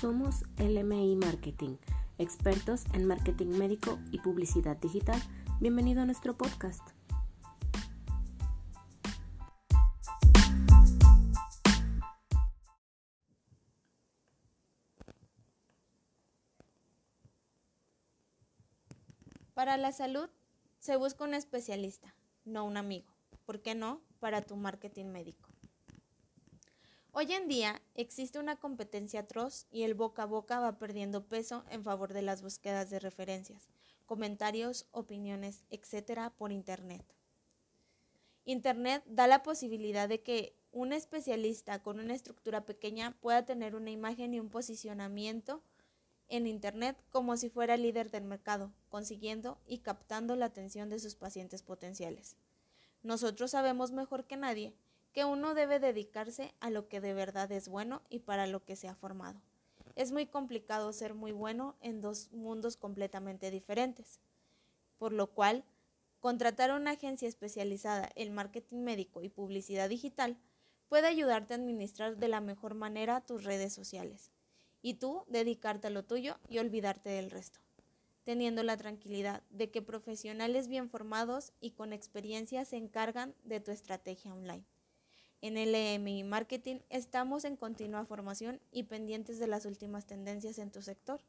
Somos LMI Marketing, expertos en marketing médico y publicidad digital. Bienvenido a nuestro podcast. Para la salud se busca un especialista, no un amigo. ¿Por qué no? Para tu marketing médico. Hoy en día existe una competencia atroz y el boca a boca va perdiendo peso en favor de las búsquedas de referencias, comentarios, opiniones, etcétera, por Internet. Internet da la posibilidad de que un especialista con una estructura pequeña pueda tener una imagen y un posicionamiento en Internet como si fuera líder del mercado, consiguiendo y captando la atención de sus pacientes potenciales. Nosotros sabemos mejor que nadie que uno debe dedicarse a lo que de verdad es bueno y para lo que se ha formado. Es muy complicado ser muy bueno en dos mundos completamente diferentes, por lo cual contratar una agencia especializada en marketing médico y publicidad digital puede ayudarte a administrar de la mejor manera tus redes sociales y tú dedicarte a lo tuyo y olvidarte del resto, teniendo la tranquilidad de que profesionales bien formados y con experiencia se encargan de tu estrategia online. En LMI Marketing estamos en continua formación y pendientes de las últimas tendencias en tu sector,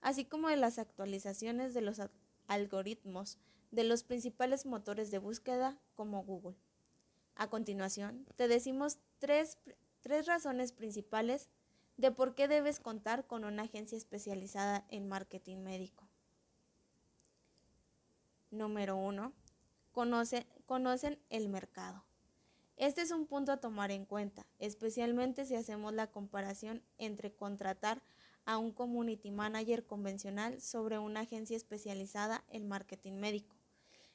así como de las actualizaciones de los algoritmos de los principales motores de búsqueda como Google. A continuación, te decimos tres, tres razones principales de por qué debes contar con una agencia especializada en marketing médico. Número 1. Conoce, conocen el mercado. Este es un punto a tomar en cuenta, especialmente si hacemos la comparación entre contratar a un community manager convencional sobre una agencia especializada en marketing médico.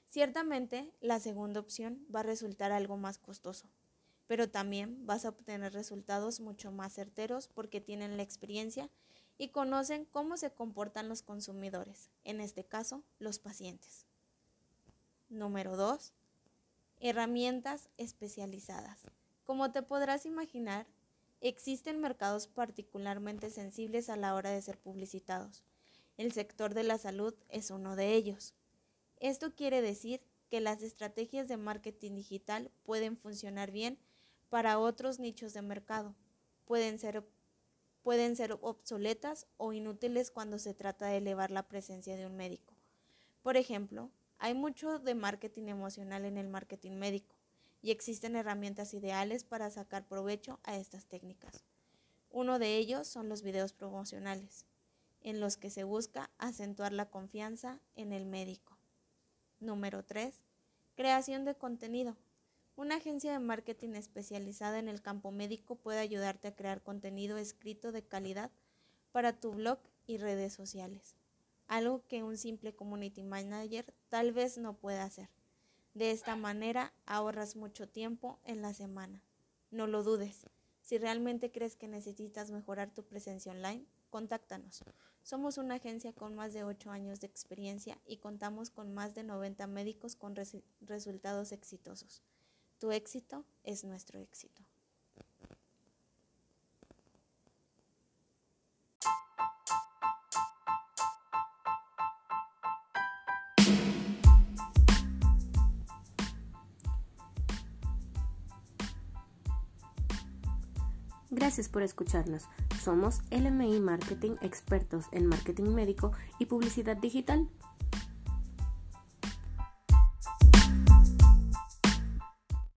Ciertamente, la segunda opción va a resultar algo más costoso, pero también vas a obtener resultados mucho más certeros porque tienen la experiencia y conocen cómo se comportan los consumidores, en este caso los pacientes. Número 2. Herramientas especializadas. Como te podrás imaginar, existen mercados particularmente sensibles a la hora de ser publicitados. El sector de la salud es uno de ellos. Esto quiere decir que las estrategias de marketing digital pueden funcionar bien para otros nichos de mercado. Pueden ser, pueden ser obsoletas o inútiles cuando se trata de elevar la presencia de un médico. Por ejemplo, hay mucho de marketing emocional en el marketing médico y existen herramientas ideales para sacar provecho a estas técnicas. Uno de ellos son los videos promocionales, en los que se busca acentuar la confianza en el médico. Número 3. Creación de contenido. Una agencia de marketing especializada en el campo médico puede ayudarte a crear contenido escrito de calidad para tu blog y redes sociales, algo que un simple community manager tal vez no pueda hacer. De esta manera ahorras mucho tiempo en la semana. No lo dudes. Si realmente crees que necesitas mejorar tu presencia online, contáctanos. Somos una agencia con más de 8 años de experiencia y contamos con más de 90 médicos con resultados exitosos. Tu éxito es nuestro éxito. Gracias por escucharnos. Somos LMI Marketing, expertos en marketing médico y publicidad digital.